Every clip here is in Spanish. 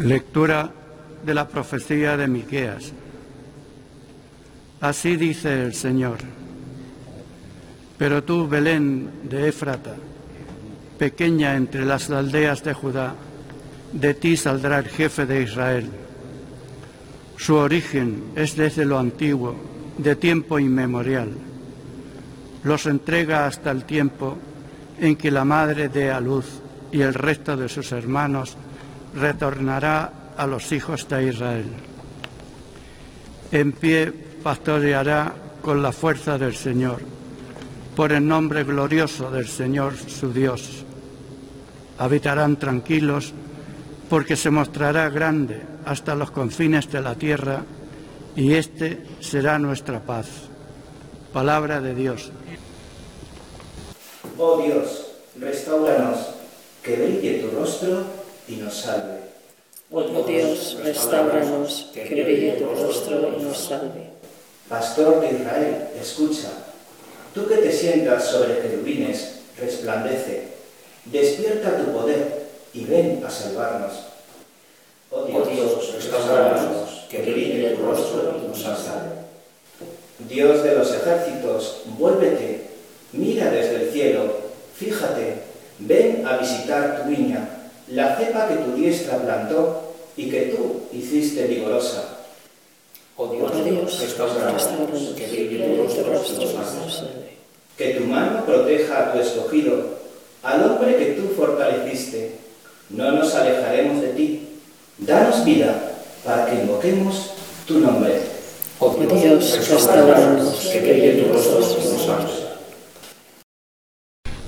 Lectura de la profecía de Miqueas. Así dice el Señor. Pero tú, Belén de Éfrata, pequeña entre las aldeas de Judá, de ti saldrá el jefe de Israel. Su origen es desde lo antiguo, de tiempo inmemorial. Los entrega hasta el tiempo en que la madre dé a luz y el resto de sus hermanos retornará a los hijos de Israel. En pie pastoreará con la fuerza del Señor, por el nombre glorioso del Señor su Dios. Habitarán tranquilos porque se mostrará grande hasta los confines de la tierra y este será nuestra paz. Palabra de Dios. Oh Dios, restauranos, que brille tu rostro y nos salve. Oh Dios, restauranos, que brille tu rostro y nos salve. Pastor de Israel, escucha. Tú que te sientas sobre querubines, resplandece. Despierta tu poder y ven a salvarnos. Oh Dios, restauranos, que brille tu rostro y nos salve. Dios de los ejércitos, vuélvete, mira desde el cielo, fíjate, ven a visitar tu viña, la cepa que tu diestra plantó y que tú hiciste vigorosa. Oh Dios, restauranos, que brille tu rostro y nos salve. Que tu mano proteja a tu escogido, al hombre que tú fortaleciste. No nos alejaremos de ti. Danos vida para que invoquemos tu nombre. Oh Dios, restauranos, que brille tu rostro y nos salve.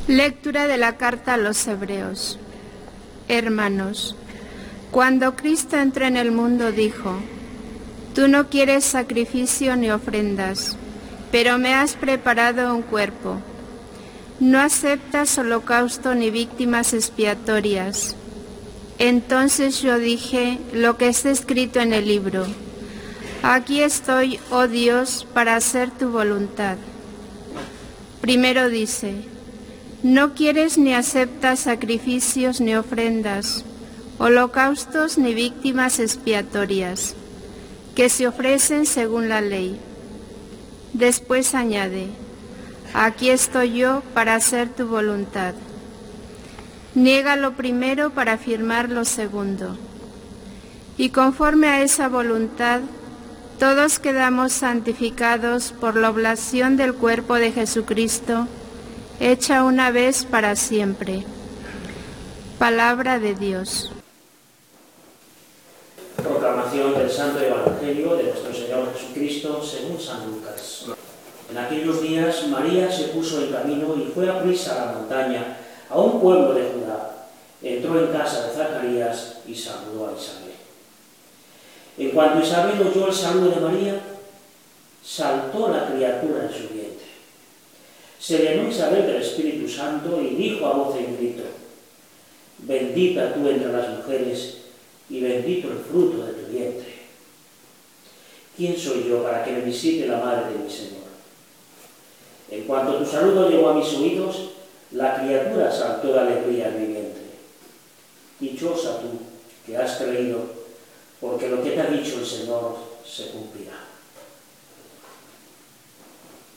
Lectura de la carta a los Hebreos. Hermanos, cuando Cristo entró en el mundo dijo, Tú no quieres sacrificio ni ofrendas, pero me has preparado un cuerpo. No aceptas holocausto ni víctimas expiatorias. Entonces yo dije lo que está escrito en el libro. Aquí estoy, oh Dios, para hacer tu voluntad. Primero dice, no quieres ni aceptas sacrificios ni ofrendas, holocaustos ni víctimas expiatorias, que se ofrecen según la ley. Después añade, aquí estoy yo para hacer tu voluntad. Niega lo primero para afirmar lo segundo. Y conforme a esa voluntad, todos quedamos santificados por la oblación del cuerpo de Jesucristo, hecha una vez para siempre. Palabra de Dios. Proclamación del Santo Evangelio de nuestro Señor Jesucristo según San Lucas. En aquellos días María se puso en camino y fue a prisa a la montaña, a un pueblo de Judá. Entró en casa de Zacarías y saludó a Isabel. En cuanto Isabel oyó el saludo de María, saltó la criatura en su vientre. Se llenó Isabel del Espíritu Santo y dijo a voz en grito, bendita tú entre las mujeres y bendito el fruto de tu vientre. ¿Quién soy yo para que me visite la madre de mi Señor? En cuanto tu saludo llegó a mis oídos, la criatura saltó de alegría en mi vientre. Dichosa tú que has creído, porque lo que te ha dicho el Señor se cumplirá.